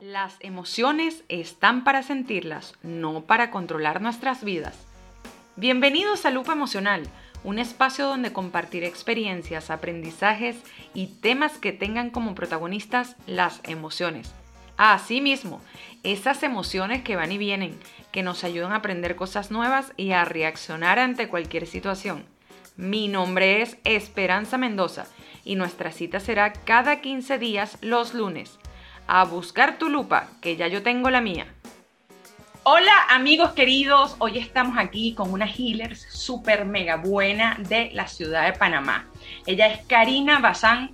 Las emociones están para sentirlas, no para controlar nuestras vidas. Bienvenidos a Lupa Emocional, un espacio donde compartir experiencias, aprendizajes y temas que tengan como protagonistas las emociones. Asimismo, esas emociones que van y vienen, que nos ayudan a aprender cosas nuevas y a reaccionar ante cualquier situación. Mi nombre es Esperanza Mendoza y nuestra cita será cada 15 días los lunes a buscar tu lupa, que ya yo tengo la mía. Hola amigos queridos, hoy estamos aquí con una healer súper mega buena de la ciudad de Panamá. Ella es Karina Bazán,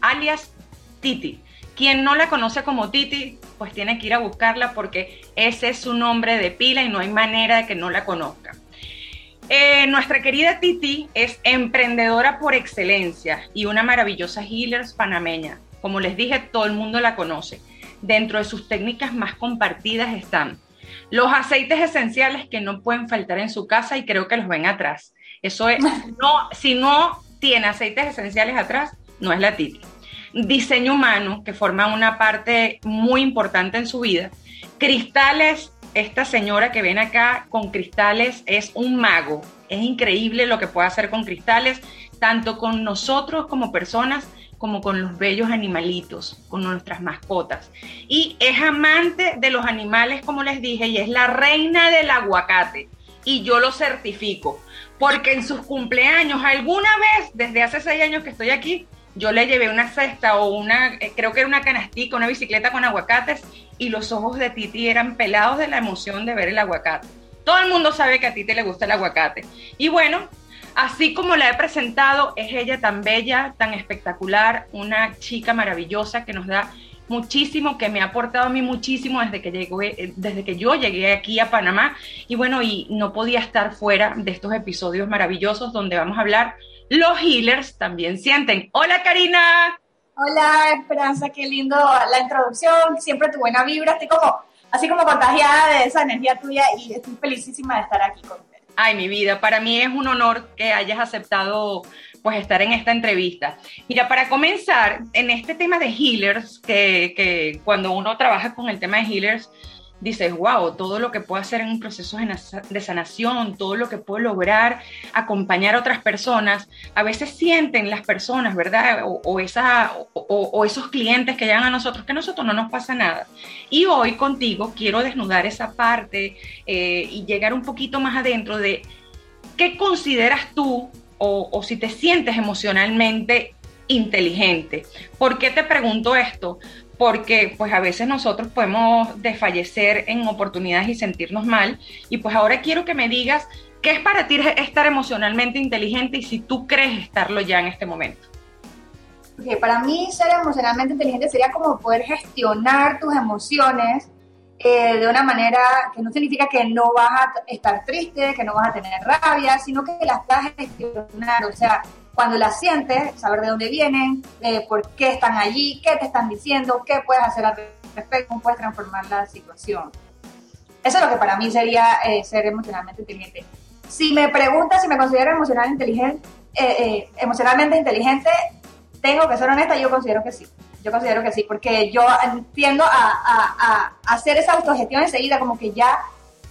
alias Titi. Quien no la conoce como Titi, pues tiene que ir a buscarla porque ese es su nombre de pila y no hay manera de que no la conozca. Eh, nuestra querida Titi es emprendedora por excelencia y una maravillosa healer panameña. Como les dije, todo el mundo la conoce. Dentro de sus técnicas más compartidas están los aceites esenciales que no pueden faltar en su casa y creo que los ven atrás. Eso es, no, si no tiene aceites esenciales atrás, no es la Titi. Diseño humano, que forma una parte muy importante en su vida. Cristales, esta señora que ven acá con cristales es un mago. Es increíble lo que puede hacer con cristales, tanto con nosotros como personas, como con los bellos animalitos, con nuestras mascotas. Y es amante de los animales, como les dije, y es la reina del aguacate. Y yo lo certifico, porque en sus cumpleaños, alguna vez, desde hace seis años que estoy aquí, yo le llevé una cesta o una, eh, creo que era una canastica, una bicicleta con aguacates, y los ojos de Titi eran pelados de la emoción de ver el aguacate. Todo el mundo sabe que a Titi le gusta el aguacate. Y bueno, Así como la he presentado, es ella tan bella, tan espectacular, una chica maravillosa que nos da muchísimo, que me ha aportado a mí muchísimo desde que, llegó, eh, desde que yo llegué aquí a Panamá. Y bueno, y no podía estar fuera de estos episodios maravillosos donde vamos a hablar, los healers también sienten. Hola Karina. Hola Esperanza, qué lindo la introducción, siempre tu buena vibra, estoy como, así como contagiada de esa energía tuya y estoy felicísima de estar aquí contigo. Ay, mi vida, para mí es un honor que hayas aceptado pues estar en esta entrevista. Mira, para comenzar, en este tema de healers, que, que cuando uno trabaja con el tema de healers, dices, wow, todo lo que puedo hacer en un proceso de sanación, todo lo que puedo lograr, acompañar a otras personas, a veces sienten las personas, ¿verdad? O, esa, o, esos clientes que llegan a nosotros, que a nosotros no nos pasa nada. Y hoy contigo quiero desnudar esa parte eh, y llegar un poquito más adentro de qué consideras tú o, o si te sientes emocionalmente inteligente. ¿Por qué te pregunto esto? Porque pues a veces nosotros podemos desfallecer en oportunidades y sentirnos mal. Y pues ahora quiero que me digas qué es para ti estar emocionalmente inteligente y si tú crees estarlo ya en este momento. para mí ser emocionalmente inteligente sería como poder gestionar tus emociones eh, de una manera que no significa que no vas a estar triste, que no vas a tener rabia, sino que las vas a gestionar. O sea, cuando las sientes, saber de dónde vienen, eh, por qué están allí, qué te están diciendo, qué puedes hacer al respecto, cómo puedes transformar la situación. Eso es lo que para mí sería eh, ser emocionalmente inteligente. Si me preguntas si me considero emocional inteligente, eh, emocionalmente inteligente, tengo que ser honesta, yo considero que sí. Yo considero que sí, porque yo tiendo a, a, a hacer esa autogestión enseguida, como que ya,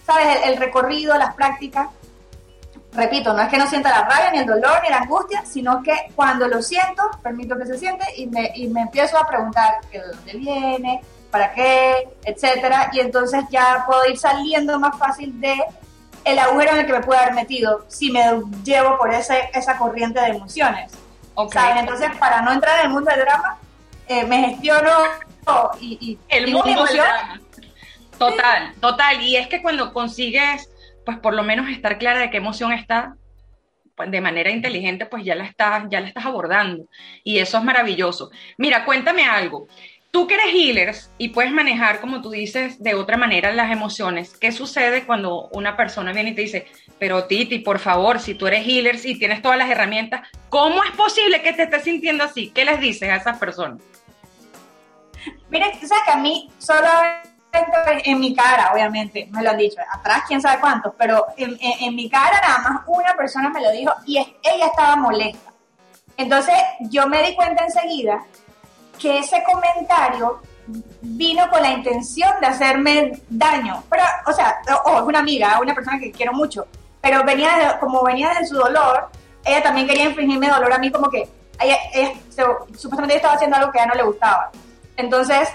sabes, el recorrido, las prácticas, repito, no es que no sienta la rabia, ni el dolor, ni la angustia, sino que cuando lo siento, permito que se siente y me, y me empiezo a preguntar de dónde viene, para qué, etcétera, y entonces ya puedo ir saliendo más fácil de el agujero en el que me puedo haber metido si me llevo por ese, esa corriente de emociones. Okay. Entonces, para no entrar en el mundo del drama, eh, me gestiono y, y el mundo del drama. Total, total. Y es que cuando consigues pues por lo menos estar clara de qué emoción está pues, de manera inteligente, pues ya la estás, ya la estás abordando. Y eso es maravilloso. Mira, cuéntame algo. Tú que eres healer y puedes manejar, como tú dices, de otra manera las emociones, ¿qué sucede cuando una persona viene y te dice, pero Titi, por favor, si tú eres healer y tienes todas las herramientas, ¿cómo es posible que te estés sintiendo así? ¿Qué les dices a esas personas? Miren, tú sabes que a mí solo en mi cara, obviamente, me lo han dicho, atrás quién sabe cuántos, pero en, mi cara nada más una persona me lo dijo y ella estaba molesta. Entonces yo me di cuenta enseguida que ese comentario vino con la intención de hacerme daño. Pero, o sea, o es una amiga, una persona que quiero mucho, pero venía como venía de su dolor, ella también quería infringirme dolor a mí, como que ella, supuestamente ella estaba haciendo algo que a ella no le gustaba. Entonces,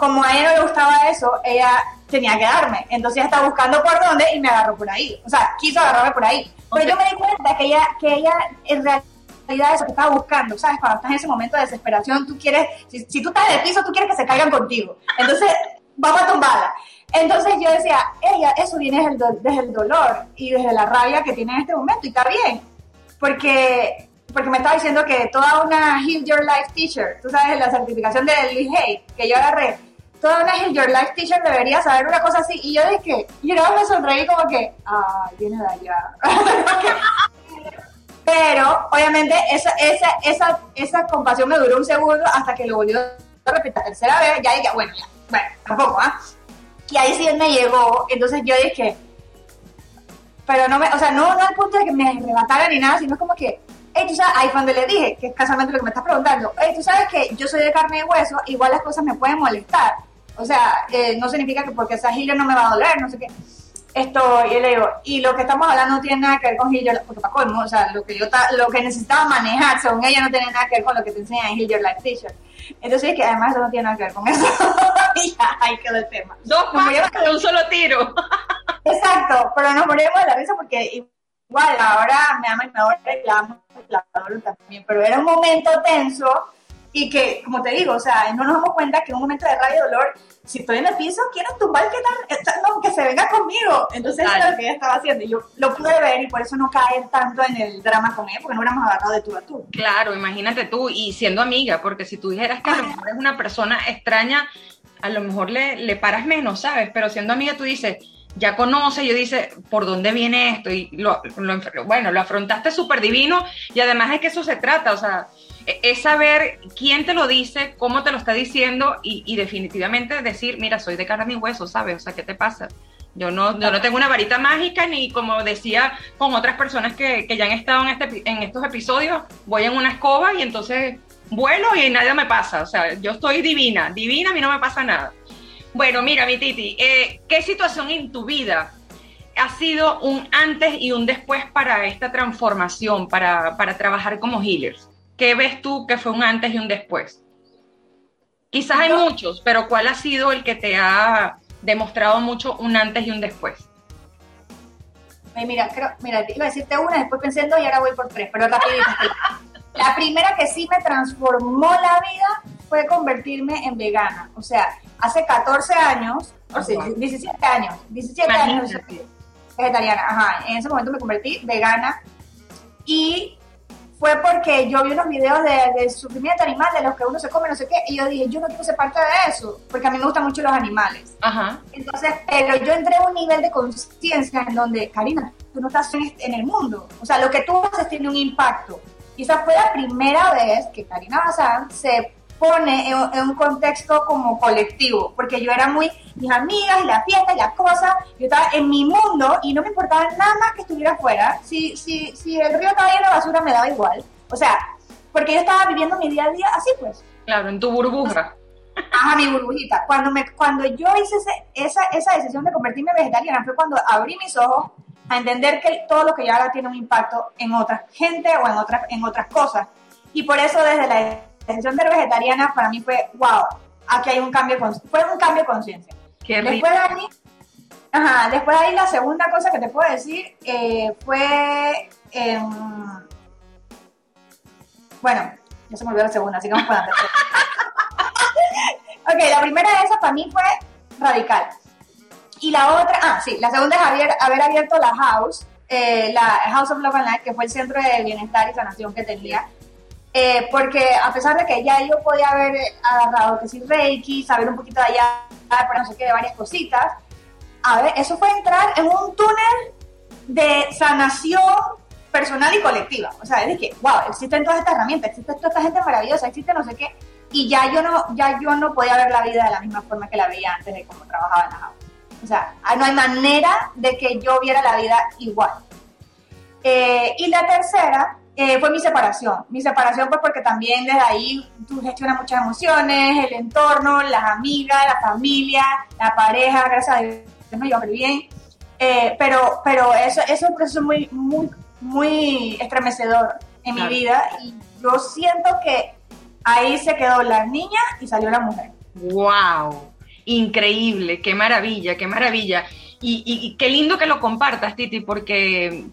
como a ella no le gustaba eso, ella tenía que darme. Entonces ella estaba buscando por dónde y me agarró por ahí. O sea, quiso agarrarme por ahí. Pero yo me di cuenta que ella, que ella en realidad eso que estaba buscando, ¿sabes? Cuando estás en ese momento de desesperación, tú quieres, si, tú estás en el piso, tú quieres que se caigan contigo. Entonces, vamos a tumbarla. Entonces yo decía, ella, eso viene desde el, desde el dolor y desde la rabia que tiene en este momento y está bien. Porque porque me estaba diciendo que toda una Heal Your Life Teacher, tú sabes, la certificación de Lee Hay, que yo agarré, toda una Heal Your Life Teacher debería saber una cosa así. Y yo dije, y yo me sonreí como que, ah, viene de allá. Pero, obviamente, esa, esa, esa, esa compasión me duró un segundo hasta que lo volvió a repetir la tercera vez. Ya dije, bueno, ya, bueno, tampoco, ¿ah? Y ahí sí me llegó. Entonces yo dije, pero no me, o sea, no, no al punto de que me arrebataran ni nada, sino como que, hey, tú sabes, ahí fue donde le dije, que es casualmente lo que me estás preguntando, hey, tú sabes que yo soy de carne y hueso, igual las cosas me pueden molestar. O sea, eh, no significa que porque sea Hillier no me va a doler, no sé qué. Esto, y le digo, y lo que estamos hablando no tiene nada que ver con Hillier, porque para colmo, o sea, lo que yo lo que necesitaba manejar, según ella, no tiene nada que ver con lo que te enseña en Hillier Life Teacher. Entonces, que además eso no tiene nada que ver con eso. y ya, ahí quedó el tema. Dos pájaros de un solo tiro. Exacto, pero nos morimos de la risa porque igual ahora me ama y me adora y la amo, la adoro también, pero era un momento tenso y que, como te digo, o sea, no nos damos cuenta que en un momento de rabia y dolor, si estoy en el piso, quiero tumbar que tal, no, que se venga conmigo. Entonces, eso es lo que ella estaba haciendo. Y yo lo pude ver y por eso no caer tanto en el drama con ella, porque no hubiéramos agarrado de tú a tú. Claro, imagínate tú, y siendo amiga, porque si tú dijeras que a lo mejor es una persona extraña, a lo mejor le, le paras menos, ¿sabes? Pero siendo amiga, tú dices ya conoce, yo dice, ¿por dónde viene esto? Y lo, bueno, lo afrontaste súper divino y además es que eso se trata, o sea, e, es saber quién te lo dice, cómo te lo está diciendo y, definitivamente decir, mira, soy de carne y hueso, ¿sabes? O sea, ¿qué te pasa? Yo no, yo no tengo una varita mágica ni como decía con otras personas que, que ya han estado en, este, en estos episodios, voy en una escoba y entonces vuelo y nada me pasa. O sea, yo estoy divina, divina, a mí no me pasa nada. Bueno, mira, mi Titi, eh, ¿qué situación en tu vida ha sido un antes y un después para esta transformación, para, trabajar como healers? ¿Qué ves tú que fue un antes y un después? Quizás hay muchos, pero ¿cuál ha sido el que te ha demostrado mucho un antes y un después? mira, creo, mira, iba a decirte una, después pensé en dos y ahora voy por tres, pero rapidito. la primera que sí me transformó la vida fue convertirme en vegana. O sea, hace 14 años, o sea, 17 años, 17 años vegetariana, ajá, en ese momento me convertí vegana y fue porque yo vi unos videos de, sufrimiento animal, de los que uno se come, no sé qué, y yo dije, yo no quiero ser parte de eso, porque a mí me gustan mucho los animales. Ajá. Entonces, pero yo entré a un nivel de conciencia en donde, Karina, tú no estás en el mundo, o sea, lo que tú haces tiene un impacto. Y esa fue la primera vez que Karina Bazán se pone en, un contexto como colectivo, porque yo era muy mis amigas y la fiesta y las cosas, yo estaba en mi mundo y no me importaba nada más que estuviera afuera, si, si, si el río estaba lleno de basura me daba igual, o sea, porque yo estaba viviendo mi día a día así pues. Claro, en tu burbuja. Ajá, mi burbujita. Cuando, me, cuando yo hice esa, esa decisión de convertirme en vegetariana fue cuando abrí mis ojos a entender que todo lo que yo haga tiene un impacto en otra gente o en otras, en otras cosas. Y por eso desde la decisión de vegetariana para mí fue, wow, aquí hay un cambio, fue un cambio de conciencia. Después de ahí, ajá, después de ahí la segunda cosa que te puedo decir eh, fue, bueno, ya se me olvidó la segunda, así que vamos con la tercera. ok, la primera de esas para mí fue radical. Y la otra, ah, sí, la segunda es haber, haber abierto la House, eh, la House of Love and Life, que fue el centro de bienestar y sanación que tenía eh, porque a pesar de que ya yo podía haber agarrado que sí Reiki, saber un poquito de allá, pero no sé qué, de varias cositas, a ver, eso fue entrar en un túnel de sanación personal y colectiva. O sea, es que, wow, existen todas estas herramientas, existe toda esta gente maravillosa, existe no sé qué, y ya yo no, ya yo no podía ver la vida de la misma forma que la veía antes de cómo trabajaba en la house. O sea, no hay manera de que yo viera la vida igual. Eh, y la tercera eh, fue mi separación. Mi separación pues porque también desde ahí tú gestionas muchas emociones, el entorno, las amigas, la familia, la pareja, gracias a Dios me llevo bien. Eh, pero pero eso, eso es un proceso muy, muy, muy estremecedor en mi vida y yo siento que ahí se quedó la niña y salió la mujer. ¡Wow! Increíble, qué maravilla, qué maravilla. Y, y, qué lindo que lo compartas, Titi, porque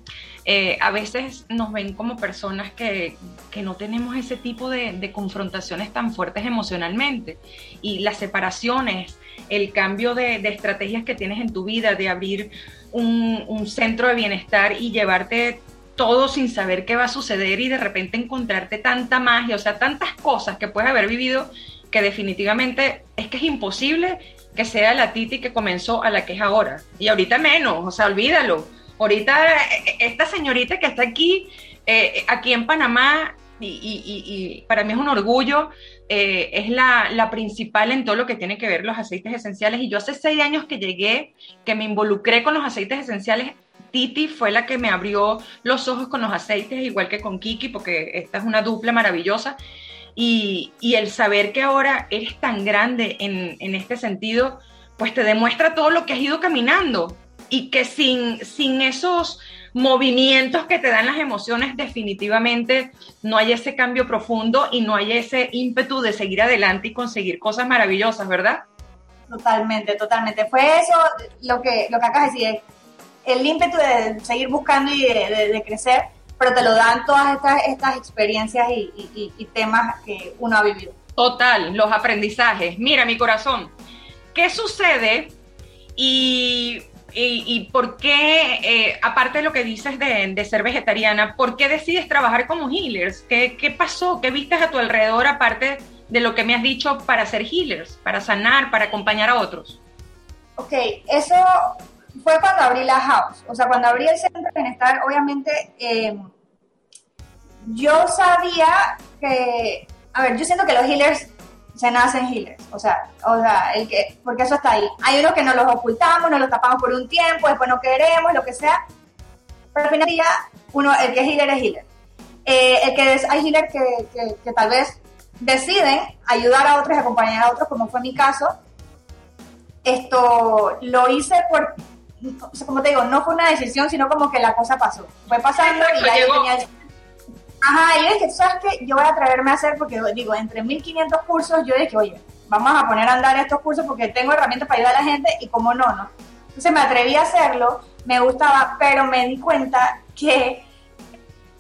eh, a veces nos ven como personas que, que no tenemos ese tipo de, confrontaciones tan fuertes emocionalmente. Y las separaciones, el cambio de, de estrategias que tienes en tu vida, de abrir un, un centro de bienestar y llevarte todo sin saber qué va a suceder y de repente encontrarte tanta magia, o sea, tantas cosas que puedes haber vivido que definitivamente es que es imposible que sea la Titi que comenzó a la que es ahora. Y ahorita menos, o sea, olvídalo. Ahorita eh, esta señorita que está aquí, eh, aquí en Panamá, y, para mí es un orgullo, eh, es la, la, principal en todo lo que tiene que ver los aceites esenciales. Y yo hace seis años que llegué, que me involucré con los aceites esenciales, Titi fue la que me abrió los ojos con los aceites, igual que con Kiki, porque esta es una dupla maravillosa. Y, y el saber que ahora eres tan grande en, en, este sentido, pues te demuestra todo lo que has ido caminando y que sin, sin esos movimientos que te dan las emociones, definitivamente no hay ese cambio profundo y no hay ese ímpetu de seguir adelante y conseguir cosas maravillosas, ¿verdad? Totalmente, totalmente. Fue eso lo que, lo que acá decía, el ímpetu de seguir buscando y de, de, crecer, pero te lo dan todas estas, estas experiencias y, y, y, temas que uno ha vivido. Total, los aprendizajes. Mira, mi corazón, ¿qué sucede y, y por qué, eh, aparte de lo que dices de, ser vegetariana, por qué decides trabajar como healers? ¿Qué, ¿Qué pasó? ¿Qué viste a tu alrededor aparte de lo que me has dicho para ser healers, para sanar, para acompañar a otros? Ok, eso fue cuando abrí la house, o sea, cuando abrí el centro de bienestar, obviamente eh, yo sabía que, a ver, yo siento que los healers se nacen healers, o sea, o sea, el que, porque eso está ahí. Hay unos que nos los ocultamos, nos los tapamos por un tiempo, después no queremos, lo que sea, pero al final del día, uno, el que es healer es healer. Eh, el que es, hay healers que, que, que tal vez deciden ayudar a otros acompañar a otros, como fue mi caso. Esto lo hice por como te digo, no fue una decisión, sino como que la cosa pasó. Fue pasando y ya yo tenía... Ajá, y yo dije, ¿sabes qué? Yo voy a atreverme a hacer, porque digo, entre 1500 cursos, yo dije, oye, vamos a poner a andar estos cursos porque tengo herramientas para ayudar a la gente y como no, ¿no? Entonces me atreví a hacerlo, me gustaba, pero me di cuenta que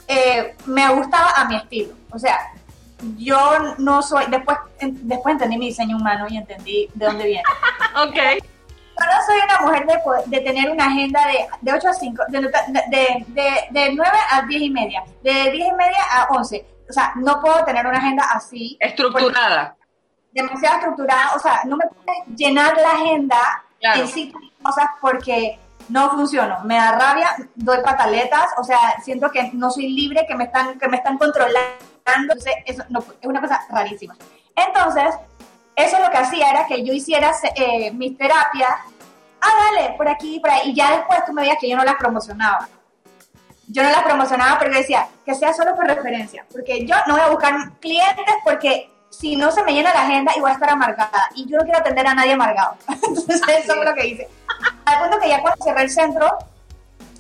eh, me gustaba a mi estilo. O sea, yo no soy, después, después entendí mi diseño humano y entendí de dónde viene. ok yo no soy una mujer de, de tener una agenda de, de 8 a 5, de, de, de, 9 a 10 y media, de 10 y media a 11. O sea, no puedo tener una agenda así. Estructurada. Demasiado estructurada. O sea, no me puedo llenar la agenda claro. en sí cosas porque no funciono. Me da rabia, doy pataletas, o sea, siento que no soy libre, que me están, que me están controlando. Entonces, eso no, es una cosa rarísima. Entonces, eso lo que hacía era que yo hiciera eh, mis terapias, ah, dale, por aquí, por ahí, y ya después tú me veías que yo no las promocionaba. Yo no las promocionaba porque decía que sea solo por referencia, porque yo no voy a buscar clientes porque si no se me llena la agenda y voy a estar amargada y yo no quiero atender a nadie amargado. Entonces eso fue lo que hice. Al punto que ya cuando cerré el centro,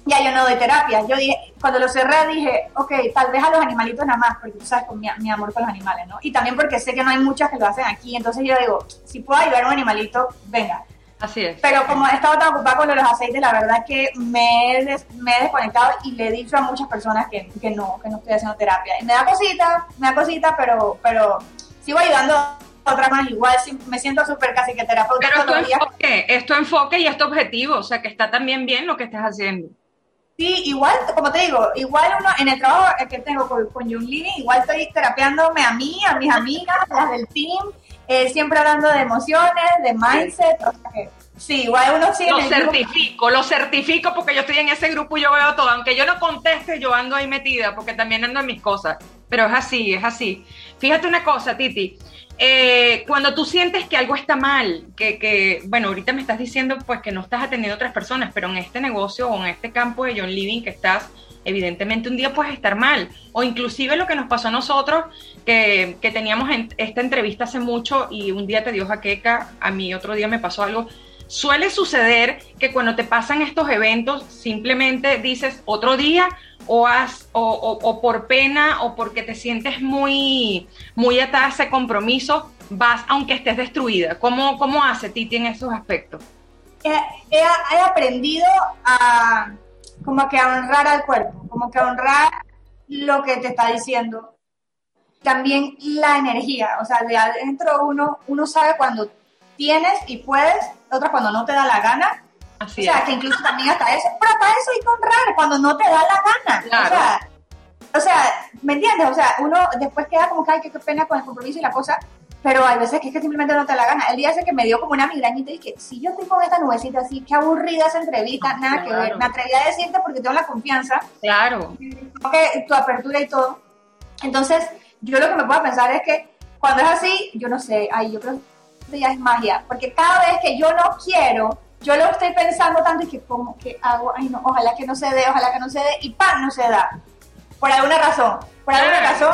ya yo no doy terapia. Yo dije, cuando lo cerré dije, ok, tal vez a los animalitos nada más, porque tú sabes con mi, mi, amor con los animales, ¿no? Y también porque sé que no hay muchas que lo hacen aquí, entonces yo digo, si puedo ayudar a un animalito, venga. Así es. Pero como he estado tan ocupada con los aceites, la verdad que me he, des, me he desconectado y le he dicho a muchas personas que, que, no, que no estoy haciendo terapia. Y me da cosita, me da cosita, pero, pero sigo ayudando a otras más igual, me siento súper casi que terapeuta. Pero es tu enfoque, es tu enfoque y es tu objetivo, o sea que está también bien lo que estás haciendo. Sí, igual, como te digo, igual uno en el trabajo que tengo con, con igual estoy terapeándome a mí, a mis amigas, las del team, eh, siempre hablando de emociones, de mindset, o sea que sí, igual uno sigue. Lo certifico, grupo. lo certifico porque yo estoy en ese grupo y yo veo todo, aunque yo no conteste, yo ando ahí metida porque también ando en mis cosas, pero es así, es así. Fíjate una cosa, Titi, eh, cuando tú sientes que algo está mal, que, bueno, ahorita me estás diciendo pues que no estás atendiendo a otras personas, pero en este negocio o en este campo de John Living que estás, evidentemente un día puedes estar mal. O inclusive lo que nos pasó a nosotros, que, que teníamos en esta entrevista hace mucho y un día te dio jaqueca, a mí otro día me pasó algo. Suele suceder que cuando te pasan estos eventos simplemente dices otro día o, has, o, por pena o porque te sientes muy, muy atada a ese compromiso, vas aunque estés destruida. ¿Cómo, cómo hace Titi en esos aspectos? he, aprendido a como que a honrar al cuerpo, como que a honrar lo que te está diciendo. También la energía, o sea, de adentro uno, uno sabe cuando tienes y puedes, otra cuando no te da la gana. Así o sea, que incluso también hasta eso, pero hasta eso hay que honrar cuando no te da la gana. O, sea, o sea, ¿me entiendes? O sea, uno después queda como que, ay, qué pena con el compromiso y la cosa, pero hay veces que es que simplemente no te la gana. El día ese que me dio como una migrañita y dije, si yo estoy con esta nubecita así, qué aburrida esa entrevista, nada que ver. Me atreví a decirte porque tengo la confianza. Claro. Que tu apertura y todo. Entonces, yo lo que me puedo pensar es que cuando es así, yo no sé, ay, yo creo ya es magia, porque cada vez que yo no quiero, yo lo estoy pensando tanto y que como que hago, ay no, ojalá que no se dé, ojalá que no se dé, y pan, no se da. Por alguna razón. Por alguna razón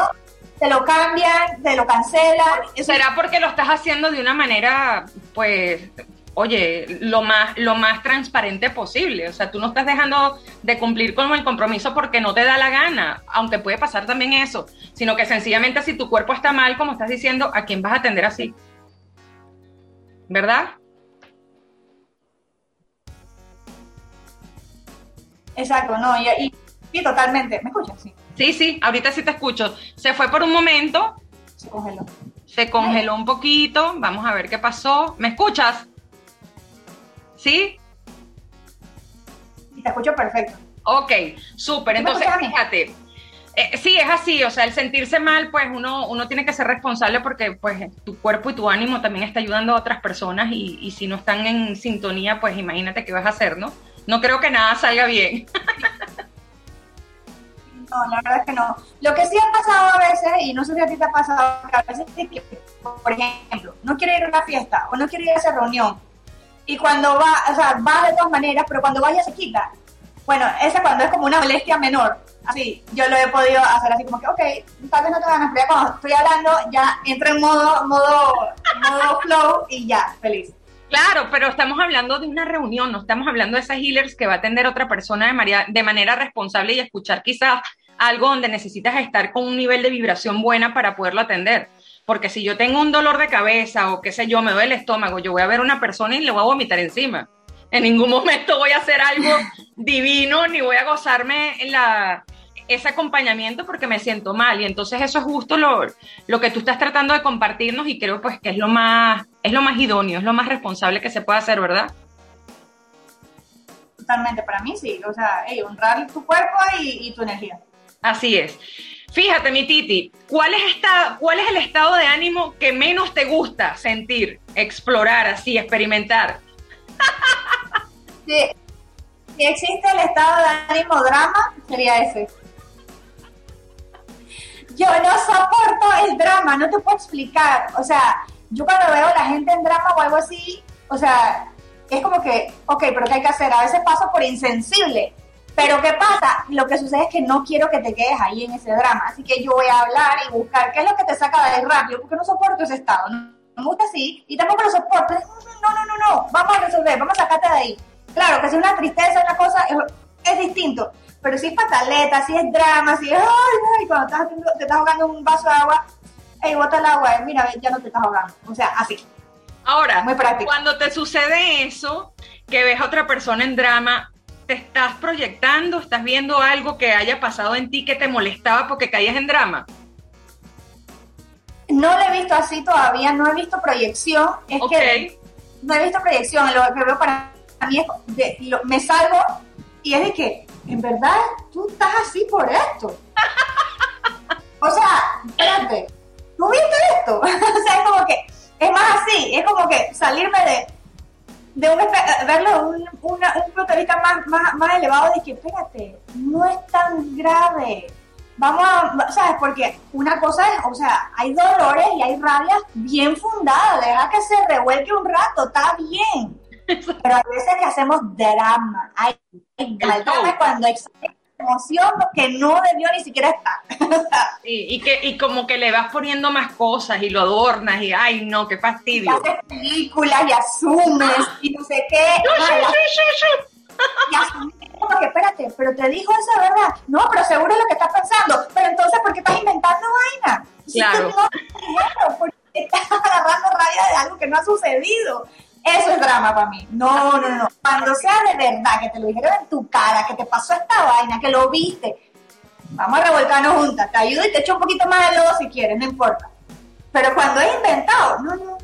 te lo cambian, te lo cancelan. ¿Será porque lo estás haciendo de una manera, pues, oye, lo más, lo más transparente posible? O sea, tú no estás dejando de cumplir con el compromiso porque no te da la gana, aunque puede pasar también eso, sino que sencillamente si tu cuerpo está mal, como estás diciendo, ¿a quién vas a atender así? ¿Verdad? Exacto, no, y, y, totalmente. ¿Me escuchas? Sí. Sí, sí, ahorita sí te escucho. Se fue por un momento. Se congeló. Se congeló un poquito. Vamos a ver qué pasó. ¿Me escuchas? ¿Sí? Te escucho perfecto. Ok, súper. Entonces, fíjate. Eh, sí, es así, o sea, el sentirse mal, pues uno, uno tiene que ser responsable porque pues tu cuerpo y tu ánimo también está ayudando a otras personas y, y si no están en sintonía, pues imagínate qué vas a hacer, ¿no? No creo que nada salga bien. No, la verdad es que no. Lo que sí ha pasado a veces, y no sé si a ti te ha pasado, a veces es que, por ejemplo, no quiere ir a una fiesta o no quiere ir a esa reunión. Y cuando va, o sea, va de todas maneras, pero cuando vaya se quita. Bueno, esa cuando es como una molestia menor. Así, yo lo he podido hacer así como que, ok, tal vez no te ganas, pero ya cuando estoy hablando, ya entro en modo, modo, modo flow y ya, feliz. Claro, pero estamos hablando de una reunión, no estamos hablando de esas healers que va a atender otra persona de, de manera responsable y escuchar quizás algo donde necesitas estar con un nivel de vibración buena para poderlo atender. Porque si yo tengo un dolor de cabeza o qué sé yo, me duele el estómago, yo voy a ver a una persona y le voy a vomitar encima. En ningún momento voy a hacer algo divino ni voy a gozarme la, ese acompañamiento porque me siento mal. Y entonces eso es justo lo, lo que tú estás tratando de compartirnos y creo pues que es lo más, es lo más idóneo, es lo más responsable que se puede hacer, ¿verdad? Totalmente, para mí sí. O sea, honrar tu cuerpo y, y tu energía. Así es. Fíjate, mi Titi, ¿cuál es, esta, ¿cuál es el estado de ánimo que menos te gusta sentir, explorar, así, experimentar? Si, si existe el estado de ánimo drama, sería ese. Yo no soporto el drama, no te puedo explicar. O sea, yo cuando veo a la gente en drama o algo así, o sea, es como que, ok, pero ¿qué hay que hacer? A veces paso por insensible pero ¿qué pasa? Lo que sucede es que no quiero que te quedes ahí en ese drama, así que yo voy a hablar y buscar qué es lo que te saca de ahí rápido, porque no soporto ese estado, no, gusta así y tampoco lo soporto. No, no, no, no, vamos a resolver, vamos a sacarte de ahí. Claro, que si una tristeza, una cosa, es, distinto, pero si es pataleta, si es drama, si es, ay, ay, cuando estás te estás ahogando un vaso de agua, hey, bota el agua, mira, ya no te estás ahogando, o sea, así. Ahora, Muy práctico. cuando te sucede eso, que ves a otra persona en drama, te estás proyectando, estás viendo algo que haya pasado en ti que te molestaba porque caías en drama? No lo he visto así todavía, no he visto proyección. Es que no he visto proyección. Lo que veo para mí es, de, me salgo y es de que, en verdad, tú estás así por esto. o sea, espérate, ¿tú viste esto? o sea, es como que, es más así, es como que salirme de, de un, verlo un, una, un punto de vista más, más, más elevado de que, espérate, no es tan grave. Vamos a, ¿sabes? Porque una cosa es, o sea, hay dolores y hay rabias bien fundadas, deja que se revuelque un rato, está bien. Pero hay veces que hacemos drama. Hay, el drama cuando emoción que no debió ni siquiera estar. y, que, y como que le vas poniendo más cosas y lo adornas y ay no, qué fastidio. Y haces películas y asumes y no sé qué. y asumes como que espérate, pero te dijo eso, ¿verdad? No, pero seguro es lo que estás pensando. Pero entonces, ¿por qué estás inventando vaina? Claro. no, porque estás agarrando rabia de algo que no ha sucedido. Eso es drama para mí. No, no, no. Cuando sea de verdad, que te lo dijeron en tu cara, que te pasó esta vaina, que lo viste, vamos a revolcarnos juntas. Te ayudo y te echo un poquito más de lodo si quieres, no importa. Pero cuando es inventado, no, no.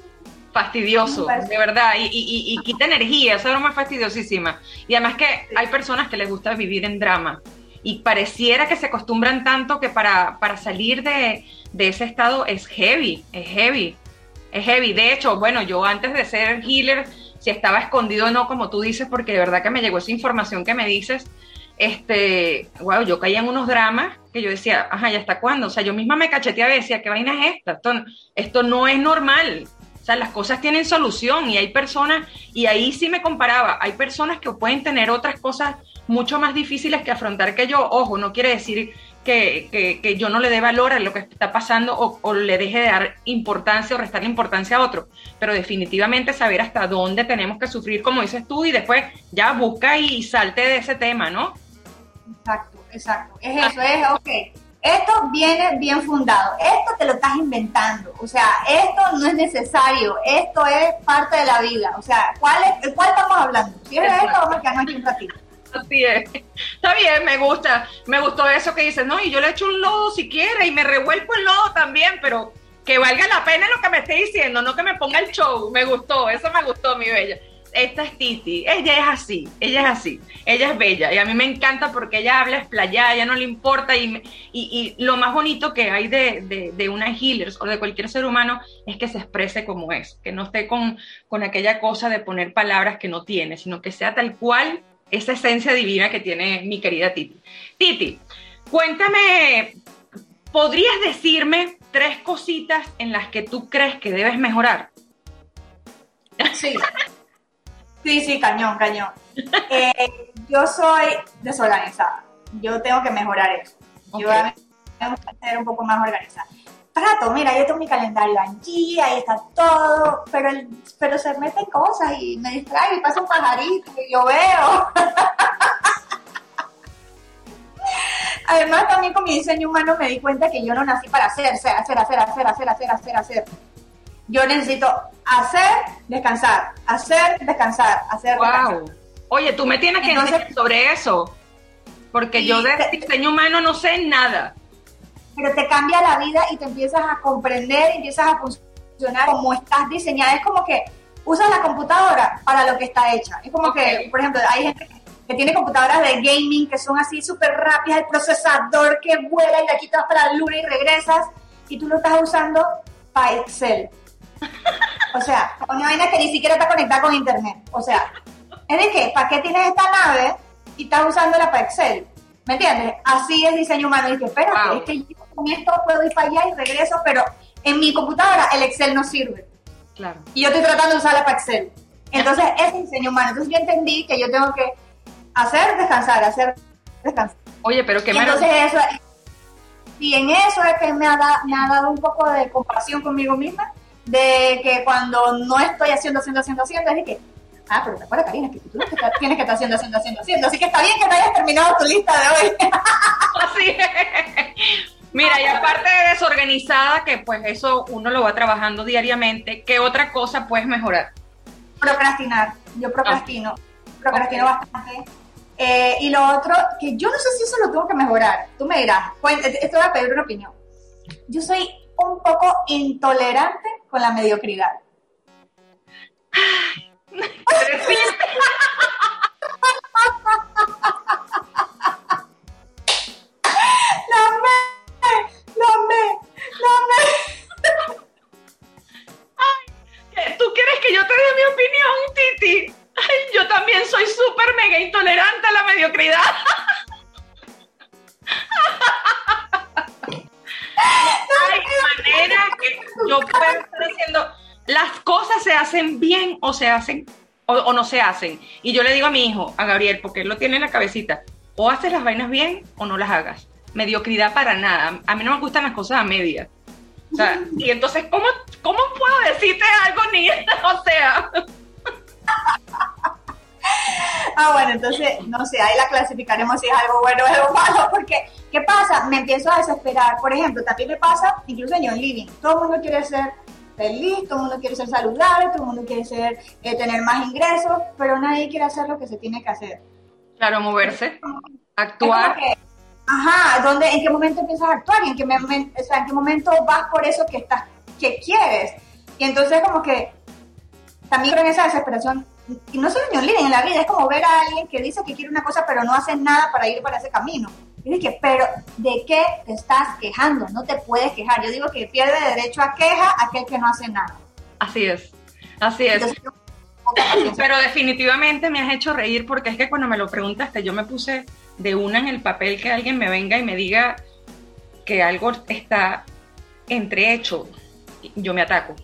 Fastidioso, de verdad, y, y, y, quita energía, esa broma es fastidiosísima. Y además que hay personas que les gusta vivir en drama y pareciera que se acostumbran tanto que para, para salir de, de ese estado es heavy, es heavy es heavy. De hecho, bueno, yo antes de ser healer, si estaba escondido o no, como tú dices, porque de verdad que me llegó esa información que me dices, este, wow, yo caía en unos dramas que yo decía, ajá, ¿ya hasta cuándo? O sea, yo misma me cacheteaba y decía, ¿qué vaina es esta? Esto, esto no es normal. Las cosas tienen solución y hay personas, y ahí sí me comparaba, hay personas que pueden tener otras cosas mucho más difíciles que afrontar que yo. Ojo, no quiere decir que, yo no le dé valor a lo que está pasando o, le deje de dar importancia o restarle importancia a otro, pero definitivamente saber hasta dónde tenemos que sufrir, como dices tú, y después ya busca y salte de ese tema, ¿no? Exacto, exacto. Es eso, es, ok, esto viene bien fundado, esto te lo estás inventando, o sea, esto no es necesario, esto es parte de la vida, o sea, ¿cuál, es, cuál estamos hablando? Si es esto, vamos a quedarnos aquí un ratito. Así es. Está bien, me gusta. Me gustó eso que dices, no, y yo le echo un lodo si quiere y me revuelvo el lodo también, pero que valga la pena lo que me esté diciendo, no que me ponga el show. Me gustó, eso me gustó, mi bella. Esta es Titi, ella es así, ella es así, ella es bella y a mí me encanta porque ella habla explayada, ella no le importa y, y, lo más bonito que hay de, de, de, una healers o de cualquier ser humano es que se exprese como es, que no esté con, con aquella cosa de poner palabras que no tiene, sino que sea tal cual esa esencia divina que tiene mi querida Titi. Titi, cuéntame, ¿podrías decirme tres cositas en las que tú crees que debes mejorar? Sí. Sí, sí, cañón, cañón. Eh, yo soy desorganizada. Yo tengo que mejorar eso. Yo tengo que ser un poco más organizada rato, mira, yo tengo mi calendario allí, ahí está todo, pero, pero se meten cosas y me distrae y pasa un pajarito y yo veo. Además, también con mi diseño humano me di cuenta que yo no nací para hacer, hacer, hacer, hacer, hacer, hacer, hacer, hacer, hacer. Yo necesito hacer, descansar, hacer, descansar, hacer, wow. Oye, tú me tienes que decir sobre eso, porque yo de diseño humano no sé nada pero te cambia la vida y te empiezas a comprender, empiezas a funcionar como estás diseñada. Es como que usas la computadora para lo que está hecha. Es como que, por ejemplo, hay gente que tiene computadoras de gaming que son así súper rápidas, el procesador que vuela y la quitas para la luna y regresas, y tú lo estás usando para Excel. O sea, una vaina que ni siquiera está conectada con internet. O sea, es de que, ¿para qué tienes esta nave y estás usándola para Excel? ¿Me entiendes? Así es diseño humano. Y que, espérate, es que yo con esto puedo ir para allá y regreso, pero en mi computadora el Excel no sirve. Claro. Y yo estoy tratando de usarla para Excel. Entonces, es diseño humano. Entonces, yo entendí que yo tengo que hacer descansar, hacer descansar. Oye, pero qué Entonces, eso es, y en eso es que me ha, me ha dado un poco de compasión conmigo misma, de que cuando no estoy haciendo, haciendo, haciendo, haciendo, es de que, ah, pero te acuerdas, Karina, que tú tienes que estar haciendo, haciendo, haciendo, haciendo. Así que está bien que no hayas terminado tu lista de hoy. Así es. Mira, y aparte de desorganizada, que pues eso uno lo va trabajando diariamente, ¿qué otra cosa puedes mejorar? Procrastinar. Yo procrastino. Procrastino bastante. Eh, y lo otro, que yo no sé si eso lo tengo que mejorar. Tú me dirás, esto va a pedir una opinión. Yo soy un poco intolerante con la mediocridad. Se hacen o, no se hacen. Y yo le digo a mi hijo, a Gabriel, porque él lo tiene en la cabecita, O haces las vainas bien o no las hagas. Mediocridad para nada. A mí no me gustan las cosas a medias. O sea, y entonces, ¿cómo, cómo puedo decirte algo ni O sea. Ah, bueno, entonces, no sé, ahí la clasificaremos si es algo bueno o algo malo, porque, ¿qué pasa? Me empiezo a desesperar. Por ejemplo, también me pasa, incluso en John Living, todo el mundo quiere ser feliz, todo el mundo quiere ser saludable, todo el mundo quiere ser, eh, tener más ingresos, pero nadie quiere hacer lo que se tiene que hacer. Claro, moverse, actuar. ajá, ¿dónde, ¿en qué momento empiezas a actuar? ¿Y en qué, o sea, en qué momento vas por eso que, estás, que quieres? Y entonces como que también creo en esa desesperación y no solo en Living, en la vida, es como ver a alguien que dice que quiere una cosa pero no hace nada para ir para ese camino. Y que, pero ¿de qué te estás quejando? No te puedes quejar. Yo digo que pierde derecho a queja aquel que no hace nada. Así es, así es. pero definitivamente me has hecho reír porque es que cuando me lo preguntaste yo me puse de una en el papel que alguien me venga y me diga que algo está entrehecho, yo me ataco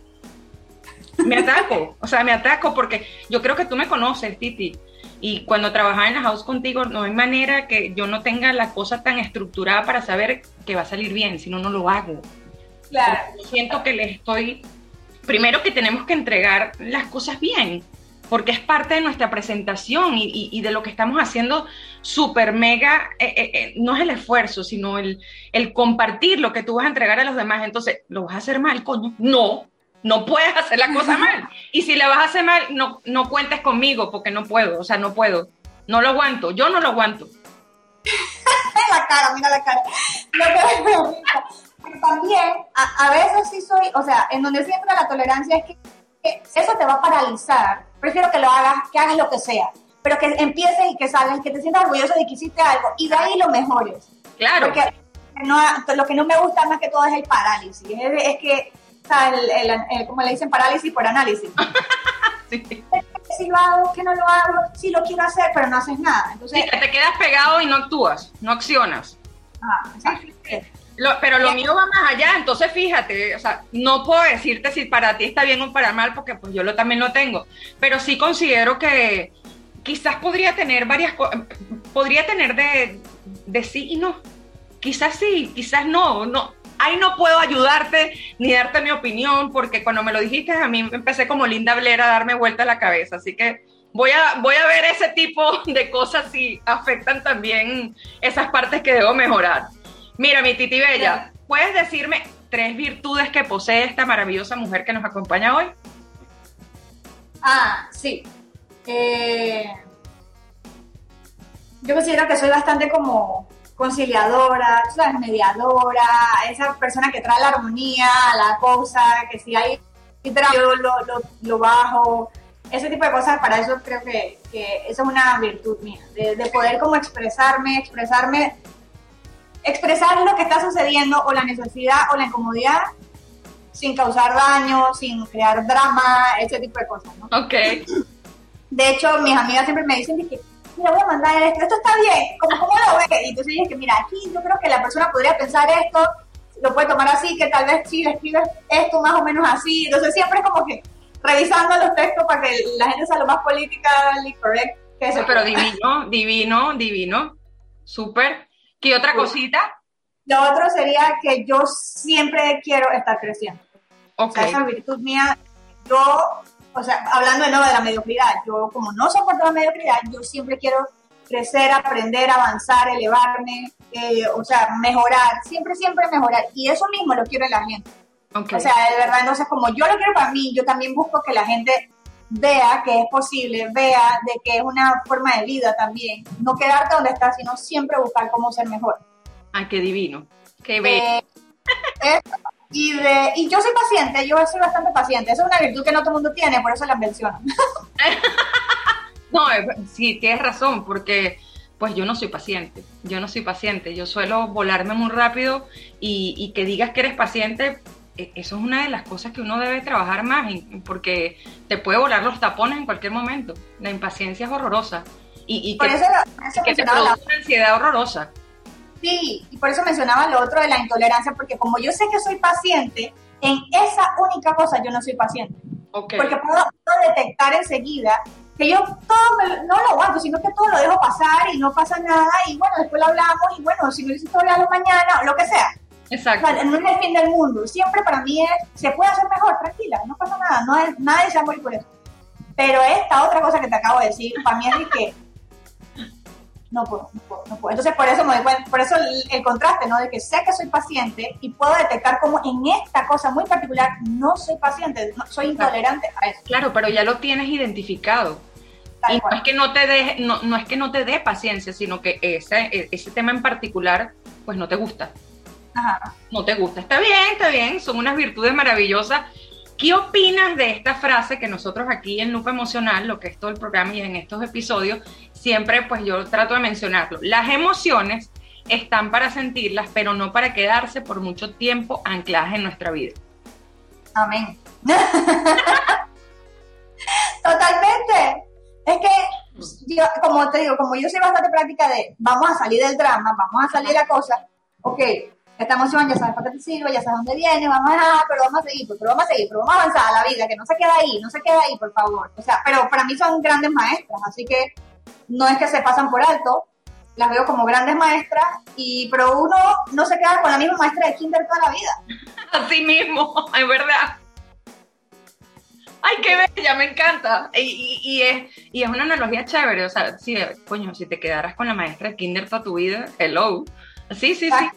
me ataco, o sea, me ataco porque yo creo que tú me conoces, Titi, y cuando trabajaba en la house contigo, no hay manera que yo no tenga la cosa tan estructurada para saber que va a salir bien, si no, no lo hago. Claro. siento que le estoy, primero que tenemos que entregar las cosas bien, porque es parte de nuestra presentación y, de lo que estamos haciendo súper mega, eh, eh, eh, no es el esfuerzo, sino el, el compartir lo que tú vas a entregar a los demás. Entonces, ¿lo vas a hacer mal, coño? No, no puedes hacer la cosa mal. Y si la vas a hacer mal, no, no cuentes conmigo porque no puedo, o sea, no puedo. No lo aguanto, yo no lo aguanto. la cara, mira la cara. Lo que también, a, veces sí soy, o sea, en donde siempre la tolerancia es que, eso te va a paralizar. Prefiero que lo hagas, que hagas lo que sea, pero que empieces y que salgas, que te sientas orgulloso de que hiciste algo y de ahí lo mejores. Claro. Porque no, lo que no me gusta más que todo es el parálisis. es que el, como le dicen, parálisis por análisis. Si lo hago, que no lo hago, si lo quiero hacer, pero no haces nada. Entonces, que te quedas pegado y no actúas, no accionas. Ah, pero lo mío va más allá, entonces fíjate, o sea, no puedo decirte si para ti está bien o para mal, porque pues yo lo, también lo tengo, pero sí considero que quizás podría tener varias cosas, podría tener de, de sí y no, quizás sí, quizás no, no, ahí no puedo ayudarte ni darte mi opinión, porque cuando me lo dijiste a mí empecé como Linda Blair a darme vuelta a la cabeza, así que voy a, voy a ver ese tipo de cosas si afectan también esas partes que debo mejorar. Mira, mi Titi Bella, ¿puedes decirme tres virtudes que posee esta maravillosa mujer que nos acompaña hoy? Ah, sí. Eh, yo considero que soy bastante como conciliadora, sabes, mediadora, esa persona que trae la armonía la cosa, que si hay yo lo, lo, bajo, ese tipo de cosas, para eso creo que, que esa es una virtud mía, de, de, poder como expresarme, expresarme, expresar lo que está sucediendo o la necesidad o la incomodidad sin causar daño, sin crear drama, ese tipo de cosas, ¿no? Ok. De hecho, mis amigas siempre me dicen que mira, voy a mandar esto, esto está bien, ¿cómo, cómo lo ves? Y entonces dije que, mira, aquí yo creo que la persona podría pensar esto, lo puede tomar así, que tal vez sí le escribes esto más o menos así. Entonces siempre es como que revisando los textos para que la gente sea lo más politically correct que eso. Pero divino, divino, divino. Súper. ¿Qué otra cosita? Lo otro sería que yo siempre quiero estar creciendo. Okay. O sea, esa virtud mía, yo o sea, hablando de nuevo de la mediocridad, yo como no soporto la mediocridad, yo siempre quiero crecer, aprender, avanzar, elevarme, eh, o sea, mejorar, siempre, siempre mejorar. Y eso mismo lo quiero en la gente. O sea, de verdad, entonces como yo lo quiero para mí, yo también busco que la gente vea que es posible, vea de que es una forma de vida también. No quedarte donde estás, sino siempre buscar cómo ser mejor. Ay, qué divino. Qué bello. Eh, y, de, y yo soy paciente, yo soy bastante paciente. Esa es una virtud que no todo el mundo tiene, por eso la menciono. no, sí, tienes razón, porque pues yo no soy paciente, yo no soy paciente, yo suelo volarme muy rápido y, y, que digas que eres paciente, e, eso es una de las cosas que uno debe trabajar más, porque te puede volar los tapones en cualquier momento. La impaciencia es horrorosa y, y que, que te produce una ansiedad horrorosa. Sí, y por eso mencionaba lo otro de la intolerancia, porque como yo sé que soy paciente, en esa única cosa yo no soy paciente. Porque puedo, detectar enseguida que yo todo no lo aguanto, sino que todo lo dejo pasar y no pasa nada y bueno, después lo hablamos y bueno, si me dices hablarlo mañana o lo que sea. Exacto. no es el fin del mundo. Siempre para mí es, se puede hacer mejor, tranquila, no pasa nada, no es, nadie se va a morir por eso. Pero esta otra cosa que te acabo de decir, para mí es que no puedo, no puedo, no puedo. Entonces por eso me por eso el, contraste, ¿no? De que sé que soy paciente y puedo detectar como en esta cosa muy particular no soy paciente, soy intolerante a eso. Claro, pero ya lo tienes identificado. y no es que no te dé, no, no, es que no te dé paciencia, sino que ese, ese tema en particular, pues no te gusta. Ajá. No te gusta. Está bien, está bien, son unas virtudes maravillosas. ¿Qué opinas de esta frase que nosotros aquí en Lupa Emocional, lo que es todo el programa y en estos episodios, siempre pues yo trato de mencionarlo. Las emociones están para sentirlas, pero no para quedarse por mucho tiempo ancladas en nuestra vida. Amén. Totalmente. Es que como te digo, como yo soy bastante práctica de vamos a salir del drama, vamos a salir de la cosa, ok, esta emoción ya sabes para qué te sirve, ya sabes dónde viene, vamos a, pero vamos a seguir, pero vamos a seguir, pero vamos a avanzar a la vida, que no se quede ahí, no se quede ahí, por favor. O sea, pero para mí son grandes maestras, así que no es que se pasan por alto, las veo como grandes maestras, y, pero uno no se queda con la misma maestra de kinder toda la vida. Así mismo, es verdad. ¡Ay, qué bella! Me encanta. Y, y, es, y es una analogía chévere. O sea, si, coño, si te quedaras con la maestra de kinder toda tu vida, hello. Sí, sí, sí.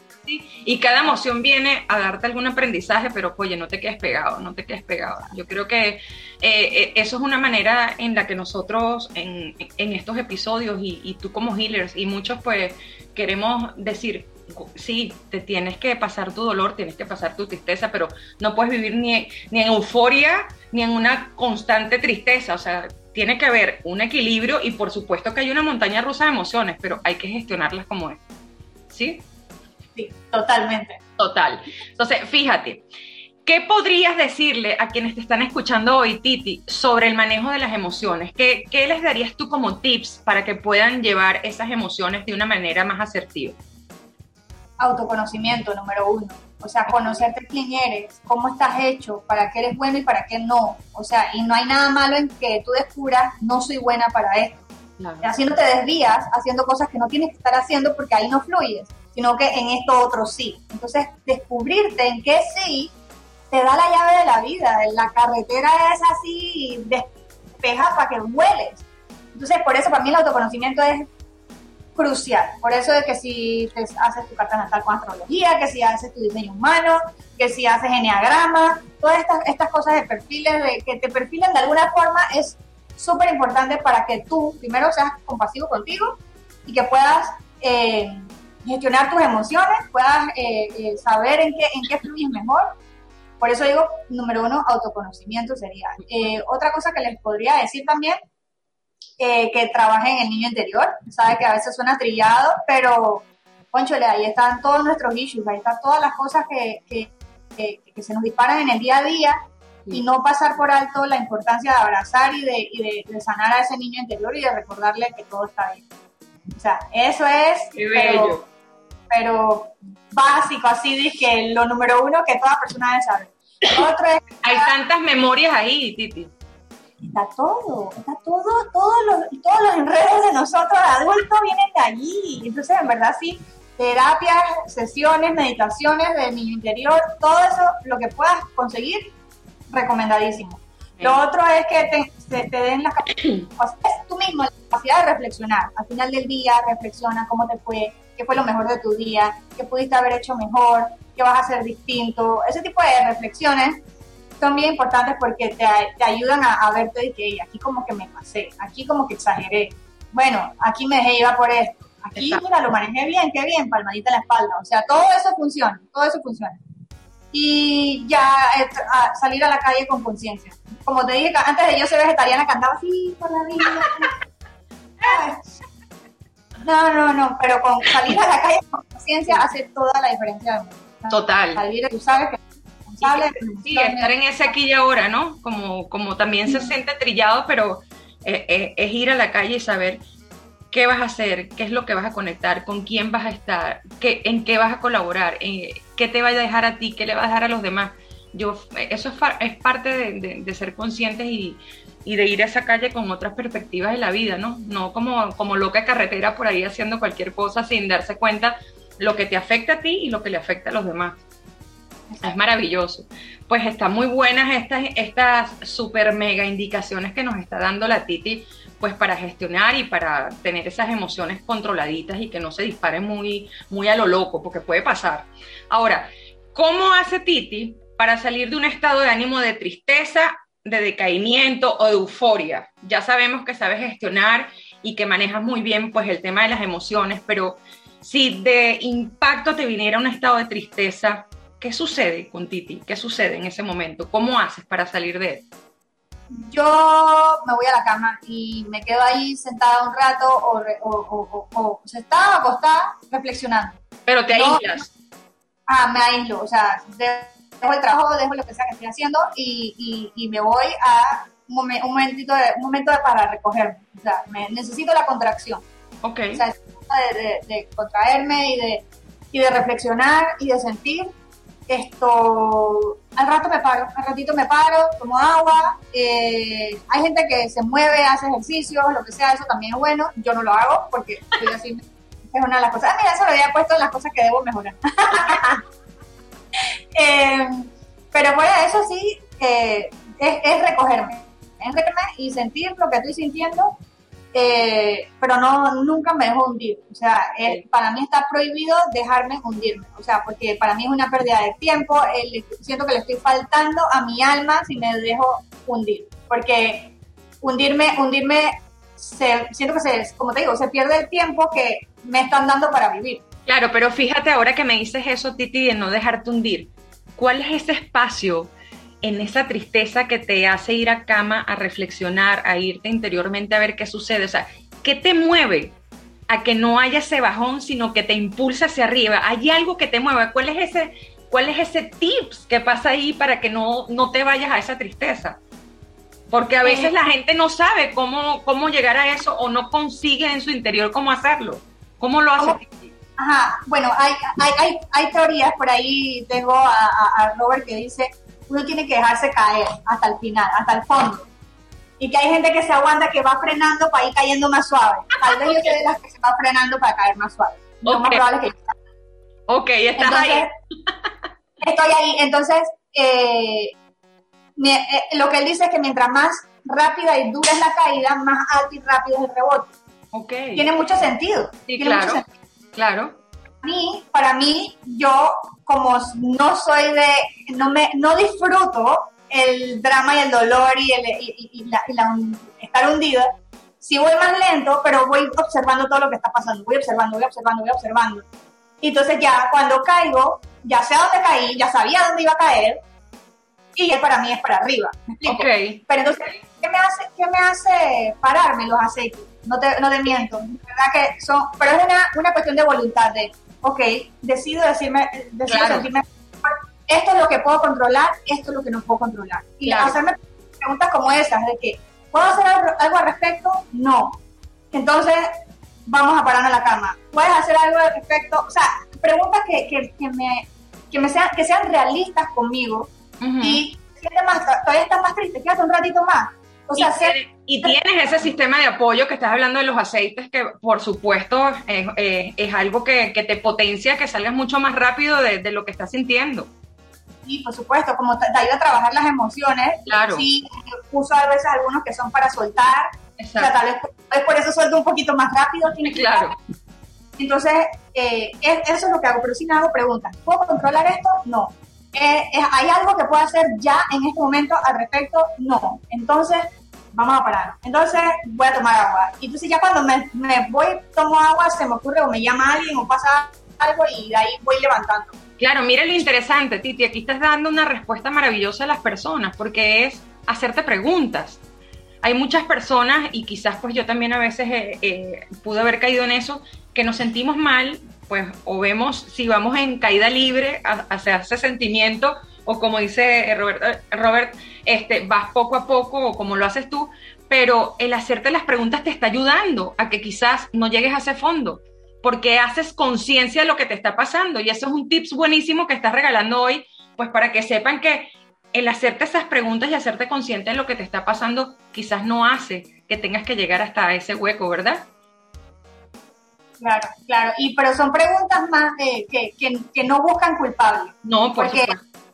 Y cada emoción viene a darte algún aprendizaje, pero oye, no te quedes pegado, no te quedes pegado. Yo creo que eh, eh, eso es una manera en la que nosotros en, estos episodios y, tú como healers y muchos pues queremos decir, sí, te tienes que pasar tu dolor, tienes que pasar tu tristeza, pero no puedes vivir ni, ni en euforia ni en una constante tristeza. O sea, tiene que haber un equilibrio y por supuesto que hay una montaña rusa de emociones, pero hay que gestionarlas como es. ¿Sí? Totalmente. Total. Entonces, fíjate, ¿qué podrías decirle a quienes te están escuchando hoy, Titi, sobre el manejo de las emociones? ¿Qué, ¿Qué, les darías tú como tips para que puedan llevar esas emociones de una manera más asertiva? Autoconocimiento, número uno. O sea, conocerte quién eres, cómo estás hecho, para qué eres bueno y para qué no. O sea, y no hay nada malo en que tú descubras, no soy buena para esto. Haciendo te desvías, haciendo cosas que no tienes que estar haciendo porque ahí no fluyes sino que en esto otro sí. Entonces, descubrirte en qué sí te da la llave de la vida. La carretera es así, despeja para que vueles. Entonces, por eso para mí el autoconocimiento es crucial. Por eso es que si te haces tu carta natal con astrología, que si haces tu diseño humano, que si haces enneagrama, todas estas, estas cosas de perfiles, de, que te perfilen de alguna forma, es súper importante para que tú primero seas compasivo contigo y que puedas eh, gestionar tus emociones, puedas eh, eh, saber en qué, en qué fluyes mejor. Por eso digo, número uno, autoconocimiento sería. Eh, otra cosa que les podría decir también, que trabajen en el niño interior. Sabe que a veces suena trillado, pero, conchole, ahí están todos nuestros issues, ahí están todas las cosas que, que, que, se nos disparan en el día a día y no pasar por alto la importancia de abrazar y, de, y de, sanar a ese niño interior y de recordarle que todo está bien. O sea, eso es... Qué bello pero básico, así dije, lo número uno que toda persona debe saber. Otro es, Hay tantas memorias ahí, Titi. Está todo, está todo, todos los, todos los enredos de nosotros adultos vienen de allí. Entonces, en verdad, sí, terapias, sesiones, meditaciones de mi interior, todo eso, lo que puedas conseguir, recomendadísimo. Lo otro es que te, te den la capacidad, tú mismo la capacidad de reflexionar. Al final del día, reflexiona cómo te fue, qué fue lo mejor de tu día, qué pudiste haber hecho mejor, qué vas a hacer distinto. Ese tipo de reflexiones son bien importantes porque te, te ayudan a, a, verte y que aquí como que me pasé, aquí como que exageré. Bueno, aquí me dejé llevar por esto. Aquí, mira, lo manejé bien, qué bien, palmadita en la espalda. O sea, todo eso funciona, todo eso funciona. Y ya eh, salir a la calle con conciencia. Como te dije, antes de yo ser vegetariana cantaba así por la vida. No, no, no, pero con salir a la calle con conciencia hace toda la diferencia Total. Salir, tú sabes que Sí, estar en ese aquí y ahora, ¿no? Como, como también se siente trillado, pero eh, eh, es ir a la calle y saber qué vas a hacer, qué es lo que vas a conectar, con quién vas a estar, qué, en qué vas a colaborar, eh, qué te va a dejar a ti, qué le va a dejar a los demás. Yo, eso es, es parte de, de, ser conscientes y, y de ir a esa calle con otras perspectivas de la vida, ¿no? No como, como loca carretera por ahí haciendo cualquier cosa sin darse cuenta lo que te afecta a ti y lo que le afecta a los demás. Es maravilloso. Pues están muy buenas estas, estas super mega indicaciones que nos está dando la Titi, pues para gestionar y para tener esas emociones controladitas y que no se disparen muy, muy a lo loco, porque puede pasar. Ahora, ¿cómo hace Titi para salir de un estado de ánimo de tristeza, de decaimiento o de euforia? Ya sabemos que sabes gestionar y que manejas muy bien pues el tema de las emociones, pero si de impacto te viniera un estado de tristeza, ¿qué sucede con Titi? ¿Qué sucede en ese momento? ¿Cómo haces para salir de él? Yo me voy a la cama y me quedo ahí sentada un rato o, o, o, sentada o acostada reflexionando. Pero te aíslas. ah, me aíslo, o sea, dejo el trabajo, dejo lo que sea que estoy haciendo y, y, me voy a un, momentito de, un momento de para recogerme. O sea, me, necesito la contracción. Ok. O sea, de, de, contraerme y de, y de reflexionar y de sentir esto, al rato me paro, al ratito me paro, tomo agua, eh, hay gente que se mueve, hace ejercicios, lo que sea, eso también es bueno, yo no lo hago porque así, es una de las cosas, ah, mira, eso lo había puesto en las cosas que debo mejorar. eh, pero fuera de eso sí, eh, es, es recogerme, es recogerme y sentir lo que estoy sintiendo eh, pero no, nunca me dejo hundir. O sea, para mí está prohibido dejarme hundirme. O sea, porque para mí es una pérdida de tiempo. siento que le estoy faltando a mi alma si me dejo hundir. Porque hundirme, hundirme, siento que se, como te digo, se pierde el tiempo que me están dando para vivir. Claro, pero fíjate ahora que me dices eso, Titi, de no dejarte hundir. ¿Cuál es ese espacio en esa tristeza que te hace ir a cama a reflexionar, a irte interiormente a ver qué sucede. O sea, ¿qué te mueve a que no haya ese bajón, sino que te impulsa hacia arriba? ¿Hay algo que te mueva? ¿Cuál es ese, cuál es ese tips que pasa ahí para que no, no te vayas a esa tristeza? Porque a veces la gente no sabe cómo, cómo llegar a eso o no consigue en su interior cómo hacerlo. ¿Cómo lo hace? Ajá, bueno, hay, hay, hay, hay, teorías por ahí, tengo a Robert que dice uno tiene que dejarse caer hasta el final, hasta el fondo. Y que hay gente que se aguanta, que va frenando para ir cayendo más suave. Tal vez yo soy de las que se va frenando para caer más suave. Lo más probable que Ok, estás ahí. Estoy ahí. Entonces, eh, eh, lo que él dice es que mientras más rápida y dura es la caída, más alto y rápido es el rebote. Okay. Tiene mucho sentido. Sí, claro. Claro. Para mí, para mí, yo como no soy de, no me, no disfruto el drama y el dolor y, el, y, la, estar hundida, si voy más lento, pero voy observando todo lo que está pasando, voy observando, voy observando, voy observando. Y entonces ya cuando caigo, ya sé a dónde caí, ya sabía dónde iba a caer, y ya para mí es para arriba. ¿Me explico? Pero entonces, ¿qué me hace, qué me hace pararme los aceites? No te, no te miento, verdad que son, pero es una, una cuestión de voluntad, de ok, decido decirme, decido sentirme, esto es lo que puedo controlar, esto es lo que no puedo controlar. Y hacerme preguntas como esas, de que, ¿puedo hacer algo al respecto? No. Entonces, vamos a parar en la cama. ¿Puedes hacer algo al respecto? O sea, preguntas que, que, que me, que, me sean, que sean realistas conmigo y más, todavía estás más triste, quédate un ratito más. O sea, y, tienes ese sistema de apoyo que estás hablando de los aceites, que por supuesto es, algo que, te potencia, que salgas mucho más rápido de, lo que estás sintiendo. Sí, por supuesto, como te, ayuda a trabajar las emociones. Claro. Sí, uso a veces algunos que son para soltar. Exacto. O sea, tal vez por eso suelto un poquito más rápido. Claro. Entonces, eh, eso es lo que hago, pero si me hago preguntas. ¿Puedo controlar esto? No. Eh, ¿Hay algo que pueda hacer ya en este momento al respecto? No. Entonces, vamos a parar. Entonces voy a tomar agua. Y entonces ya cuando me, me, voy, tomo agua, se me ocurre o me llama alguien o pasa algo y de ahí voy levantando. Claro, mira lo interesante, Titi, aquí estás dando una respuesta maravillosa a las personas porque es hacerte preguntas. Hay muchas personas, y quizás pues yo también a veces eh, eh, pude haber caído en eso, que nos sentimos mal, pues o vemos si vamos en caída libre hacia ese sentimiento o como dice Robert, Robert, este, vas poco a poco o como lo haces tú, pero el hacerte las preguntas te está ayudando a que quizás no llegues a ese fondo, porque haces conciencia de lo que te está pasando y eso es un tips buenísimo que estás regalando hoy, pues para que sepan que el hacerte esas preguntas y hacerte consciente de lo que te está pasando quizás no hace que tengas que llegar hasta ese hueco, ¿verdad? Claro, claro. Y pero son preguntas más que, que, no buscan culpables. No, por porque,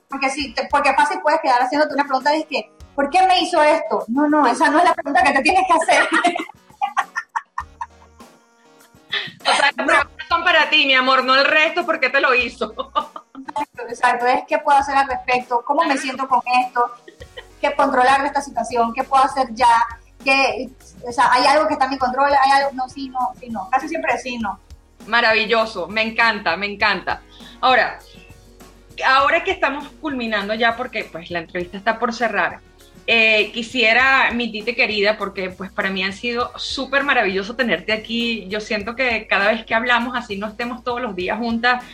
Porque, sí, porque fácil puedes quedar haciéndote una pregunta de que, ¿por qué me hizo esto? No, no, esa no es la pregunta que te tienes que hacer. o sea, las son para ti, mi amor, no el resto, ¿por qué te lo hizo? exacto, exacto. Es qué puedo hacer al respecto, cómo me siento con esto, qué controlar esta situación, qué puedo hacer ya, que, o sea, hay algo que está en mi control, hay algo, no, sí, no, sí, no, casi siempre sí, no. Maravilloso, me encanta, me encanta. Ahora, ahora que estamos culminando ya, porque pues la entrevista está por cerrar, eh, quisiera, mi tite querida, porque pues para mí ha sido súper maravilloso tenerte aquí. Yo siento que cada vez que hablamos, así no estemos todos los días juntas,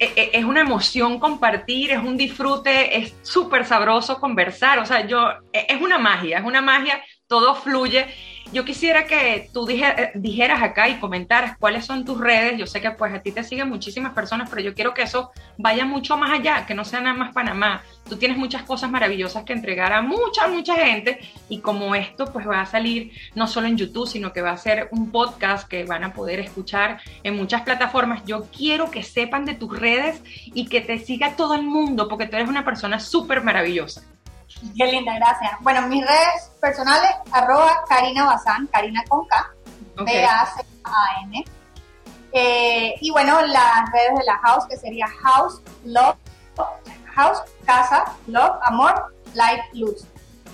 e, e, es una emoción compartir, es un disfrute, es súper sabroso conversar. O sea, yo, e, es una magia, es una magia todo fluye. Yo quisiera que tú eh, dijeras acá y comentaras cuáles son tus redes. Yo sé que pues a ti te siguen muchísimas personas, pero yo quiero que eso vaya mucho más allá, que no sea nada más Panamá. Tú tienes muchas cosas maravillosas que entregar a mucha, mucha gente y como esto pues va a salir no solo en YouTube, sino que va a ser un podcast que van a poder escuchar en muchas plataformas. Yo quiero que sepan de tus redes y que te siga todo el mundo porque tú eres una persona súper maravillosa. Qué linda, gracias. Bueno, mis redes personales, arroba Karina Bazán, Karina con K, B-A-C-A-N. Eh, y bueno, las redes de la house, que sería House, Love, House, Casa, Love, Amor, Light, Luz.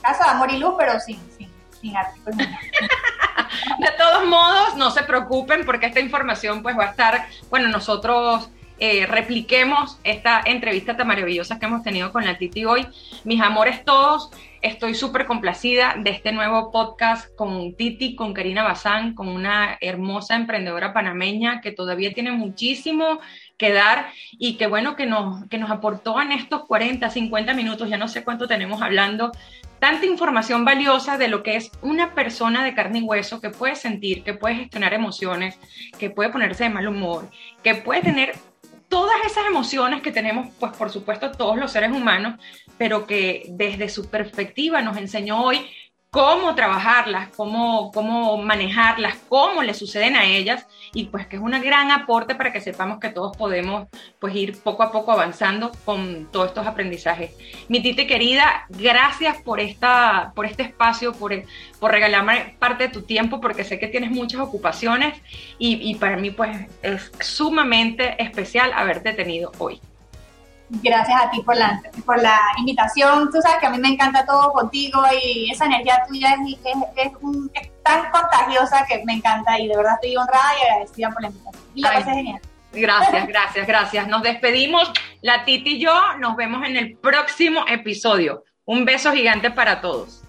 Casa, Amor y Luz, pero sin, sin, sin artículos. de todos modos, no se preocupen porque esta información pues va a estar, bueno, nosotros eh, repliquemos esta entrevista tan maravillosa que hemos tenido con la Titi hoy. Mis amores todos, estoy súper complacida de este nuevo podcast con Titi, con Karina Bazán, con una hermosa emprendedora panameña que todavía tiene muchísimo que dar y que bueno que nos, que nos aportó en estos 40, 50 minutos, ya no sé cuánto tenemos hablando, tanta información valiosa de lo que es una persona de carne y hueso que puede sentir, que puede gestionar emociones, que puede ponerse de mal humor, que puede tener todas esas emociones que tenemos, pues por supuesto todos los seres humanos, pero que desde su perspectiva nos enseñó hoy cómo trabajarlas, cómo, cómo manejarlas, cómo le suceden a ellas y pues que es un gran aporte para que sepamos que todos podemos pues ir poco a poco avanzando con todos estos aprendizajes. Mi tite querida, gracias por, esta, por este espacio, por, por regalarme parte de tu tiempo porque sé que tienes muchas ocupaciones y, y para mí pues es sumamente especial haberte tenido hoy. Gracias a ti por la, por la invitación. Tú sabes que a mí me encanta todo contigo y esa energía tuya es, es, es, tan contagiosa que me encanta y de verdad estoy honrada y agradecida por la invitación. Y la pasé genial. Gracias, gracias, gracias. Nos despedimos, la Titi y yo. Nos vemos en el próximo episodio. Un beso gigante para todos.